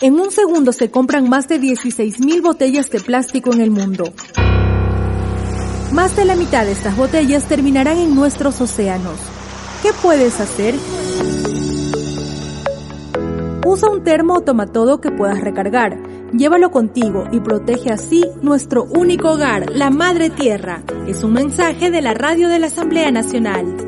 En un segundo se compran más de 16.000 botellas de plástico en el mundo. Más de la mitad de estas botellas terminarán en nuestros océanos. ¿Qué puedes hacer? Usa un termo todo que puedas recargar. Llévalo contigo y protege así nuestro único hogar, la Madre Tierra. Es un mensaje de la radio de la Asamblea Nacional.